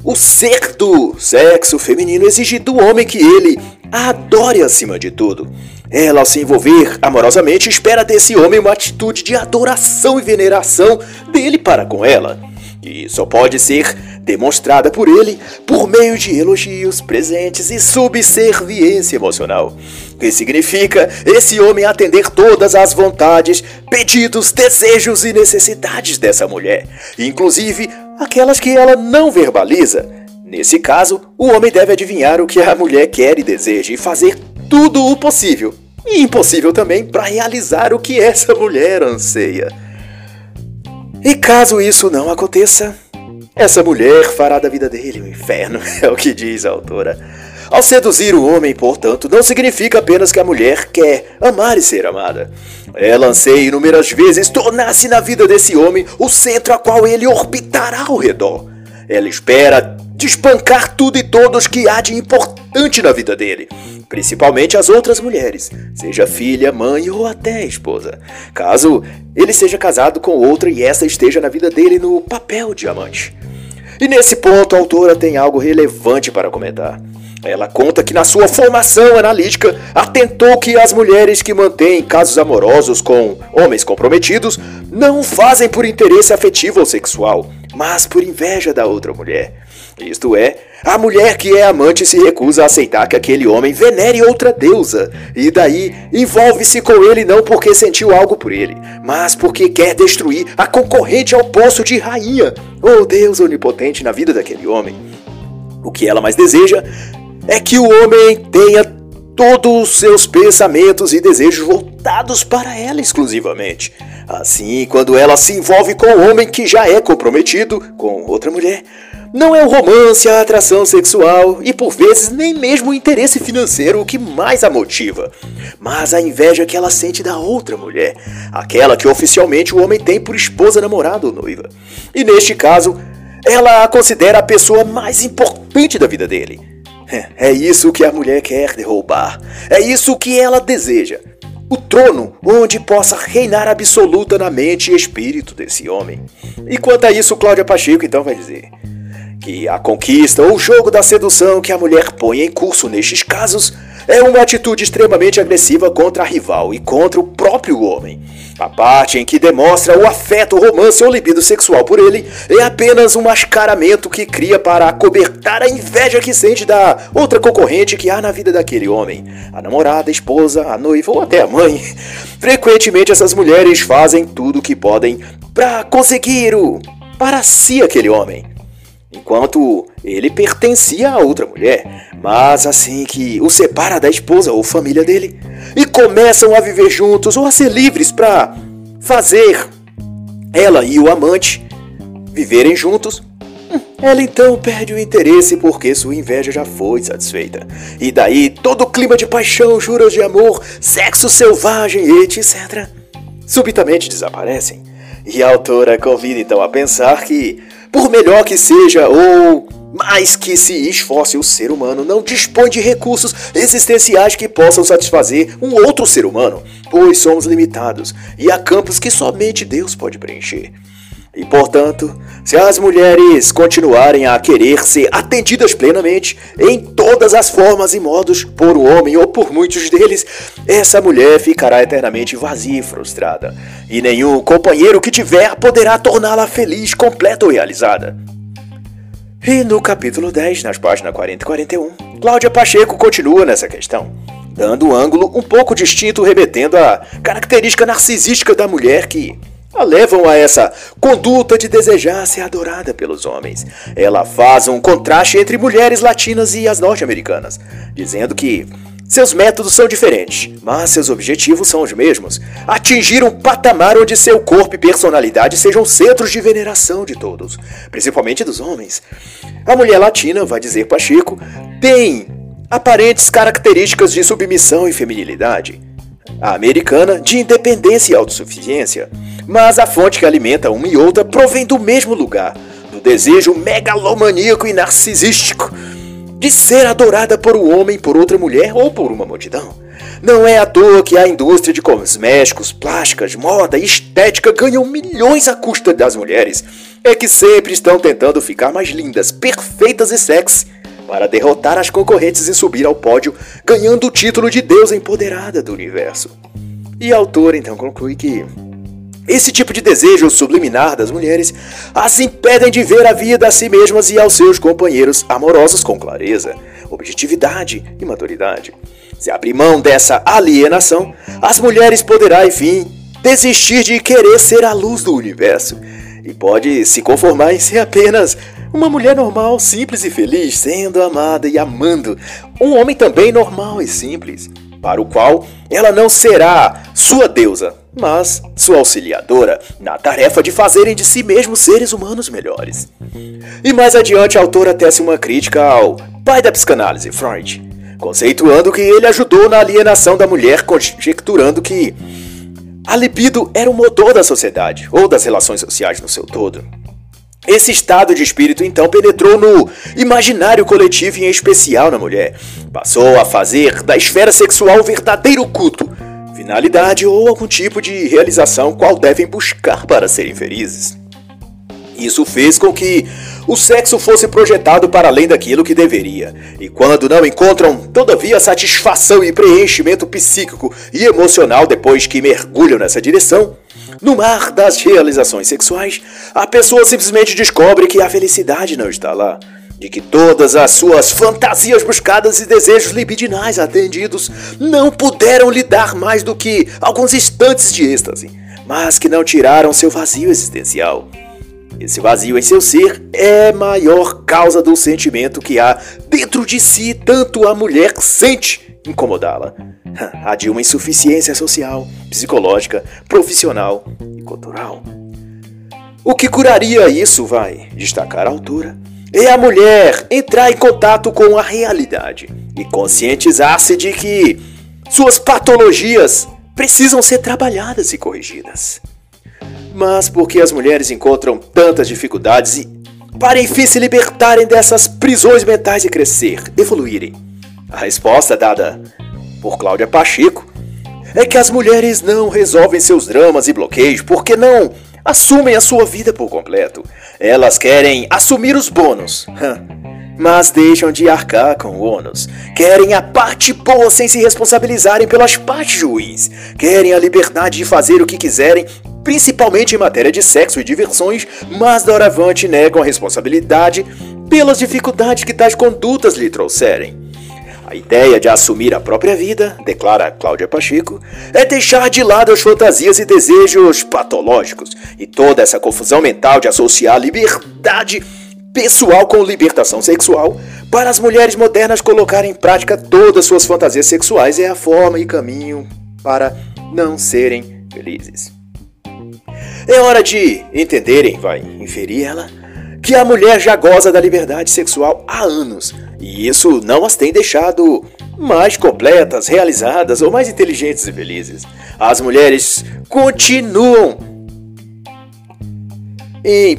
o ser do sexo feminino exige do homem que ele adore acima de tudo. Ela, ao se envolver amorosamente, espera desse homem uma atitude de adoração e veneração dele para com ela. E só pode ser demonstrada por ele por meio de elogios, presentes e subserviência emocional. Que significa esse homem atender todas as vontades, pedidos, desejos e necessidades dessa mulher, inclusive aquelas que ela não verbaliza. Nesse caso, o homem deve adivinhar o que a mulher quer e deseja e fazer tudo o possível e impossível também para realizar o que essa mulher anseia. E caso isso não aconteça, essa mulher fará da vida dele um inferno, é o que diz a autora. Ao seduzir o homem, portanto, não significa apenas que a mulher quer amar e ser amada. Ela anseia inúmeras vezes tornar-se na vida desse homem o centro a qual ele orbitará ao redor. Ela espera despancar tudo e todos que há de importante na vida dele, principalmente as outras mulheres, seja filha, mãe ou até esposa, caso ele seja casado com outra e essa esteja na vida dele no papel de amante. E nesse ponto a autora tem algo relevante para comentar. Ela conta que na sua formação analítica atentou que as mulheres que mantêm casos amorosos com homens comprometidos não fazem por interesse afetivo ou sexual, mas por inveja da outra mulher. Isto é, a mulher que é amante se recusa a aceitar que aquele homem venere outra deusa, e daí envolve-se com ele não porque sentiu algo por ele, mas porque quer destruir a concorrente ao posto de rainha ou Deus onipotente na vida daquele homem. O que ela mais deseja é que o homem tenha todos os seus pensamentos e desejos voltados para ela exclusivamente. Assim, quando ela se envolve com um homem que já é comprometido com outra mulher, não é o romance, a atração sexual e por vezes nem mesmo o interesse financeiro o que mais a motiva, mas a inveja que ela sente da outra mulher, aquela que oficialmente o homem tem por esposa, namorada ou noiva. E neste caso, ela a considera a pessoa mais importante da vida dele. É, é isso que a mulher quer derrubar. É isso que ela deseja. O trono onde possa reinar absoluta na mente e espírito desse homem. E quanto a isso, Cláudia Pacheco então vai dizer que a conquista ou jogo da sedução que a mulher põe em curso nestes casos é uma atitude extremamente agressiva contra a rival e contra o próprio homem. A parte em que demonstra o afeto, romance ou libido sexual por ele é apenas um mascaramento que cria para acobertar a inveja que sente da outra concorrente que há na vida daquele homem. A namorada, a esposa, a noiva ou até a mãe. Frequentemente essas mulheres fazem tudo o que podem para conseguir o para si aquele homem enquanto ele pertencia a outra mulher. Mas assim que o separa da esposa ou família dele e começam a viver juntos ou a ser livres para fazer ela e o amante viverem juntos, hum, ela então perde o interesse porque sua inveja já foi satisfeita. E daí todo o clima de paixão, juras de amor, sexo selvagem, etc., subitamente desaparecem. E a autora convida então a pensar que Por melhor que seja ou mais que se esforce, o ser humano não dispõe de recursos existenciais que possam satisfazer um outro ser humano, pois somos limitados e há campos que somente Deus pode preencher. E portanto, se as mulheres continuarem a querer ser atendidas plenamente, em todas as formas e modos, por um homem ou por muitos deles, essa mulher ficará eternamente vazia e frustrada, e nenhum companheiro que tiver poderá torná-la feliz, completa ou realizada. E no capítulo 10, nas páginas 40 e 41, Cláudia Pacheco continua nessa questão, dando um ângulo um pouco distinto, remetendo à característica narcisística da mulher que a levam a essa conduta de desejar ser adorada pelos homens. Ela faz um contraste entre mulheres latinas e as norte-americanas, dizendo que seus métodos são diferentes, mas seus objetivos são os mesmos: atingir um patamar onde seu corpo e personalidade sejam centros de veneração de todos, principalmente dos homens. A mulher latina, vai dizer Pacheco, tem aparentes características de submissão e feminilidade. A americana, de independência e autossuficiência. Mas a fonte que alimenta uma e outra provém do mesmo lugar, do desejo megalomaníaco e narcisístico de ser adorada por um homem, por outra mulher ou por uma multidão. Não é à toa que a indústria de cosméticos, plásticas, moda e estética ganham milhões à custa das mulheres. É que sempre estão tentando ficar mais lindas, perfeitas e sexy para derrotar as concorrentes e subir ao pódio, ganhando o título de deusa empoderada do universo. E a autora então conclui que esse tipo de desejo subliminar das mulheres as impedem de ver a vida a si mesmas e aos seus companheiros amorosos com clareza, objetividade e maturidade. Se abrir mão dessa alienação, as mulheres poderão, enfim, desistir de querer ser a luz do universo e pode se conformar em ser apenas uma mulher normal, simples e feliz, sendo amada e amando um homem também normal e simples, para o qual ela não será sua deusa, mas sua auxiliadora na tarefa de fazerem de si mesmos seres humanos melhores. E mais adiante a autora tece uma crítica ao pai da psicanálise, Freud, conceituando que ele ajudou na alienação da mulher, conjecturando que a libido era o motor da sociedade ou das relações sociais no seu todo. Esse estado de espírito então penetrou no imaginário coletivo e em especial na mulher. Passou a fazer da esfera sexual verdadeiro culto finalidade ou algum tipo de realização qual devem buscar para serem felizes. Isso fez com que o sexo fosse projetado para além daquilo que deveria, e quando não encontram, todavia, satisfação e preenchimento psíquico e emocional depois que mergulham nessa direção, no mar das realizações sexuais, a pessoa simplesmente descobre que a felicidade não está lá de que todas as suas fantasias buscadas e desejos libidinais atendidos não puderam lhe dar mais do que alguns instantes de êxtase, mas que não tiraram seu vazio existencial. Esse vazio em seu ser é maior causa do sentimento que há dentro de si, tanto a mulher sente incomodá-la. A de uma insuficiência social, psicológica, profissional e cultural. O que curaria isso, vai destacar a autora, é a mulher entrar em contato com a realidade e conscientizar-se de que suas patologias precisam ser trabalhadas e corrigidas. Mas por que as mulheres encontram tantas dificuldades e para enfim se libertarem dessas prisões mentais e crescer, evoluírem? A resposta dada por Cláudia Pacheco é que as mulheres não resolvem seus dramas e bloqueios porque não assumem a sua vida por completo. Elas querem assumir os bônus, mas deixam de arcar com o ônus. Querem a parte boa sem se responsabilizarem pelas partes ruins. Querem a liberdade de fazer o que quiserem, principalmente em matéria de sexo e diversões, mas doravante negam a responsabilidade pelas dificuldades que tais condutas lhe trouxerem. A ideia de assumir a própria vida, declara Cláudia Pacheco, é deixar de lado as fantasias e desejos patológicos e toda essa confusão mental de associar liberdade pessoal com libertação sexual. Para as mulheres modernas colocarem em prática todas suas fantasias sexuais é a forma e caminho para não serem felizes. É hora de entenderem, vai inferir ela, que a mulher já goza da liberdade sexual há anos e isso não as tem deixado mais completas, realizadas ou mais inteligentes e felizes. As mulheres continuam em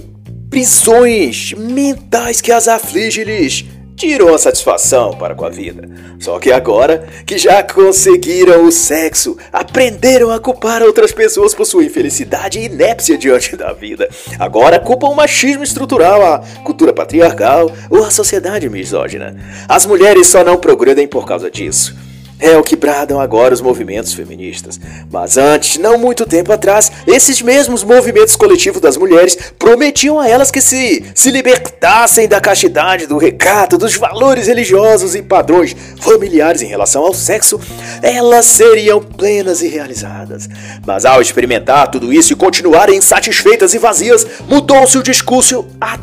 prisões mentais que as afligem lhes tiram a satisfação para com a vida. Só que agora que já conseguiram o sexo, aprenderam a culpar outras pessoas por sua infelicidade e inépcia diante da vida. Agora culpam o machismo estrutural, a cultura patriarcal ou a sociedade misógina. As mulheres só não progredem por causa disso. É o que bradam agora os movimentos feministas. Mas antes, não muito tempo atrás, esses mesmos movimentos coletivos das mulheres prometiam a elas que se se libertassem da castidade, do recato, dos valores religiosos e padrões familiares em relação ao sexo, elas seriam plenas e realizadas. Mas ao experimentar tudo isso e continuarem insatisfeitas e vazias, mudou-se o discurso a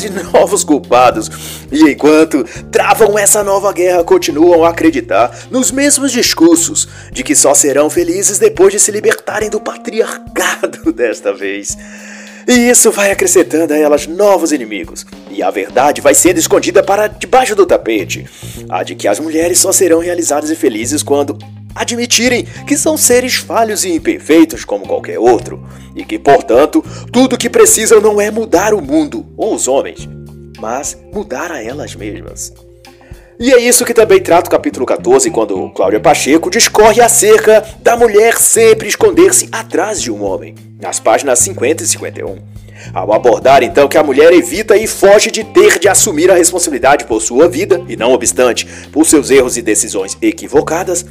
de novos culpados. E enquanto travam essa nova guerra, continuam a acreditar nos mesmos discursos de que só serão felizes depois de se libertarem do patriarcado desta vez. E isso vai acrescentando a elas novos inimigos. E a verdade vai sendo escondida para debaixo do tapete. A de que as mulheres só serão realizadas e felizes quando admitirem que são seres falhos e imperfeitos como qualquer outro, e que, portanto, tudo que precisam não é mudar o mundo ou os homens, mas mudar a elas mesmas. E é isso que também trata o capítulo 14, quando Cláudia Pacheco discorre acerca da mulher sempre esconder-se atrás de um homem, nas páginas 50 e 51. Ao abordar então que a mulher evita e foge de ter de assumir a responsabilidade por sua vida, e não obstante, por seus erros e decisões equivocadas,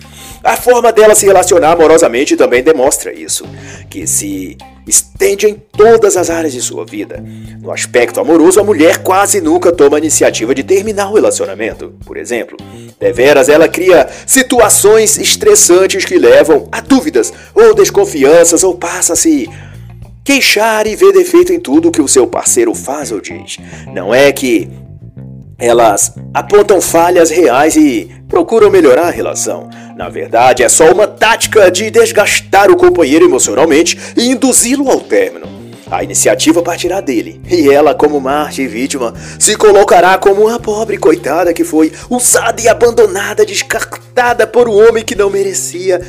a forma dela se relacionar amorosamente também demonstra isso, que se estende em todas as áreas de sua vida. No aspecto amoroso, a mulher quase nunca toma a iniciativa de terminar o relacionamento, por exemplo. Deveras, ela cria situações estressantes que levam a dúvidas ou desconfianças ou passa a se queixar e ver defeito em tudo que o seu parceiro faz ou diz. Não é que elas apontam falhas reais e procuram melhorar a relação. Na verdade, é só uma tática de desgastar o companheiro emocionalmente e induzi-lo ao término. A iniciativa partirá dele, e ela, como Marte e vítima, se colocará como uma pobre coitada que foi usada e abandonada, descartada por um homem que não merecia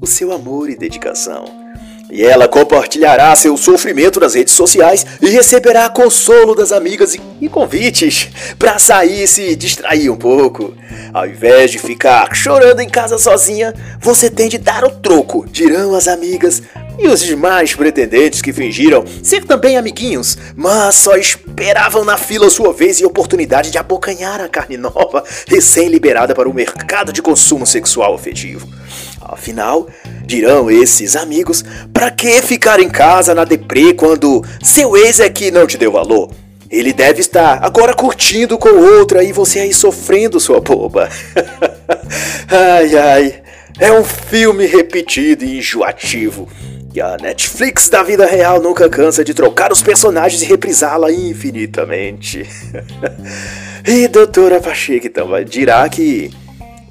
o seu amor e dedicação. E ela compartilhará seu sofrimento nas redes sociais e receberá consolo das amigas e convites para sair e se distrair um pouco. Ao invés de ficar chorando em casa sozinha, você tem de dar o troco, dirão as amigas e os demais pretendentes que fingiram ser também amiguinhos, mas só esperavam na fila sua vez e oportunidade de abocanhar a carne nova recém-liberada para o mercado de consumo sexual afetivo. Afinal, dirão esses amigos, para que ficar em casa na deprê quando seu ex é que não te deu valor? Ele deve estar agora curtindo com outra e você aí sofrendo sua boba. ai ai, é um filme repetido e enjoativo. E a Netflix da vida real nunca cansa de trocar os personagens e reprisá-la infinitamente. e doutora Pacheco então dirá que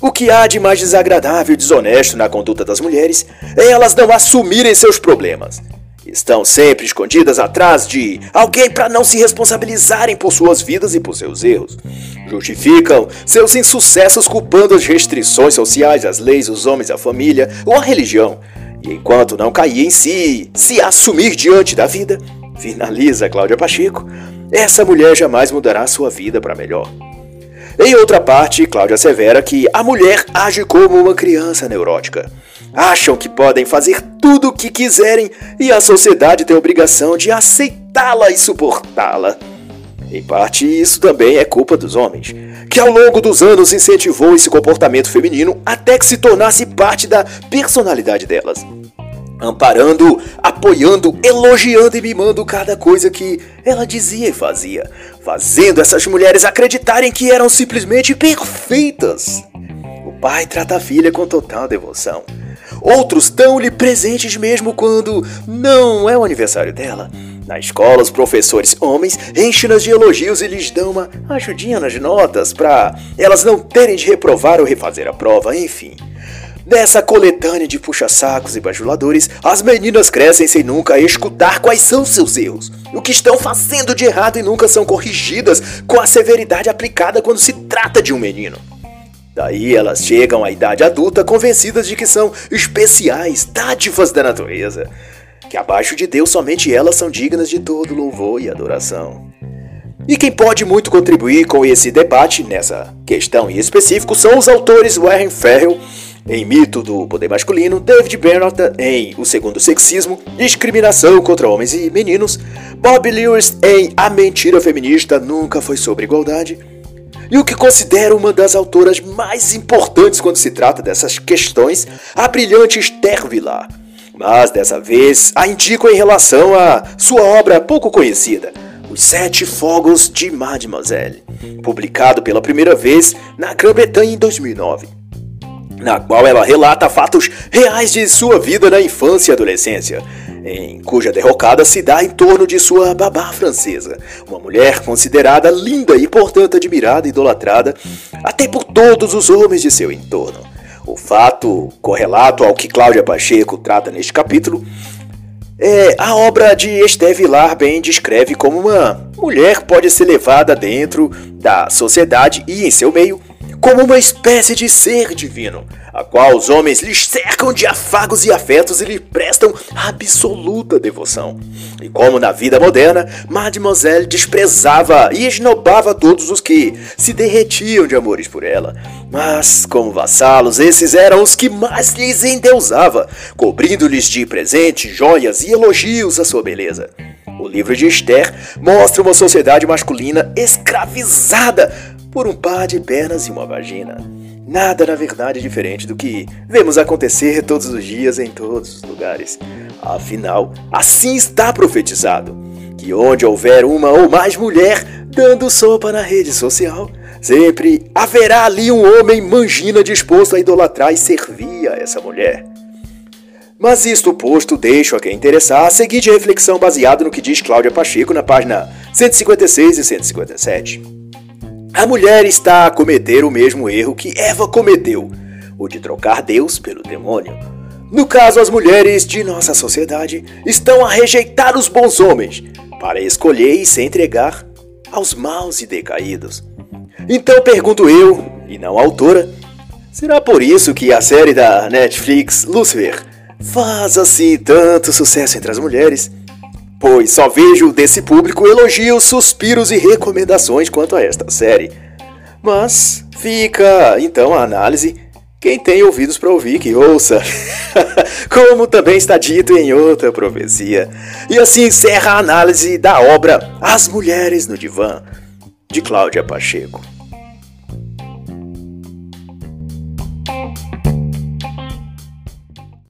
o que há de mais desagradável e desonesto na conduta das mulheres é elas não assumirem seus problemas. Estão sempre escondidas atrás de alguém para não se responsabilizarem por suas vidas e por seus erros. Justificam seus insucessos culpando as restrições sociais, as leis, os homens, a família ou a religião. E enquanto não cair em si, se assumir diante da vida, finaliza Cláudia Pacheco, essa mulher jamais mudará sua vida para melhor. Em outra parte, Cláudia assevera que a mulher age como uma criança neurótica. Acham que podem fazer tudo o que quiserem e a sociedade tem a obrigação de aceitá-la e suportá-la. Em parte, isso também é culpa dos homens, que ao longo dos anos incentivou esse comportamento feminino até que se tornasse parte da personalidade delas amparando, apoiando, elogiando e mimando cada coisa que ela dizia e fazia, fazendo essas mulheres acreditarem que eram simplesmente perfeitas. O pai trata a filha com total devoção. Outros dão-lhe presentes mesmo quando não é o aniversário dela. Na escola, os professores homens enchem-nas de elogios e lhes dão uma ajudinha nas notas para elas não terem de reprovar ou refazer a prova, enfim. Nessa coletânea de puxa-sacos e bajuladores, as meninas crescem sem nunca escutar quais são seus erros, o que estão fazendo de errado e nunca são corrigidas com a severidade aplicada quando se trata de um menino. Daí elas chegam à idade adulta convencidas de que são especiais, dádivas da natureza, que abaixo de Deus somente elas são dignas de todo louvor e adoração. E quem pode muito contribuir com esse debate nessa questão em específico são os autores Warren Ferrell em Mito do Poder Masculino, David Bernhardt em O Segundo Sexismo, Discriminação contra Homens e Meninos, Bob Lewis em A Mentira Feminista Nunca Foi Sobre Igualdade, e o que considero uma das autoras mais importantes quando se trata dessas questões, a brilhante Esther Vilar. Mas dessa vez a indico em relação a sua obra pouco conhecida, Os Sete Fogos de Mademoiselle, publicado pela primeira vez na Grã-Bretanha em 2009 na qual ela relata fatos reais de sua vida na infância e adolescência, em cuja derrocada se dá em torno de sua babá francesa, uma mulher considerada linda e, portanto, admirada e idolatrada até por todos os homens de seu entorno. O fato correlato ao que Cláudia Pacheco trata neste capítulo é, a obra de Esther Vilar bem descreve como uma mulher pode ser levada dentro da sociedade e em seu meio como uma espécie de ser divino, a qual os homens lhes cercam de afagos e afetos e lhe prestam absoluta devoção. E como na vida moderna, Mademoiselle desprezava e esnobava todos os que se derretiam de amores por ela. Mas, como vassalos, esses eram os que mais lhes endeusava, cobrindo-lhes de presentes, joias e elogios a sua beleza. O livro de Esther mostra uma sociedade masculina escravizada por um par de pernas e uma vagina. Nada, na verdade, diferente do que vemos acontecer todos os dias em todos os lugares. Afinal, assim está profetizado: que onde houver uma ou mais mulher dando sopa na rede social, sempre haverá ali um homem mangina disposto a idolatrar e servir a essa mulher. Mas isto posto, deixo a quem interessar a seguinte reflexão baseada no que diz Cláudia Pacheco na página 156 e 157. A mulher está a cometer o mesmo erro que Eva cometeu, o de trocar Deus pelo demônio. No caso, as mulheres de nossa sociedade estão a rejeitar os bons homens para escolher e se entregar aos maus e decaídos. Então pergunto eu, e não a autora, será por isso que a série da Netflix Lucifer faz assim tanto sucesso entre as mulheres? Pois só vejo desse público elogios, suspiros e recomendações quanto a esta série. Mas fica então a análise. Quem tem ouvidos para ouvir, que ouça. Como também está dito em outra profecia. E assim encerra a análise da obra As Mulheres no Divã, de Cláudia Pacheco.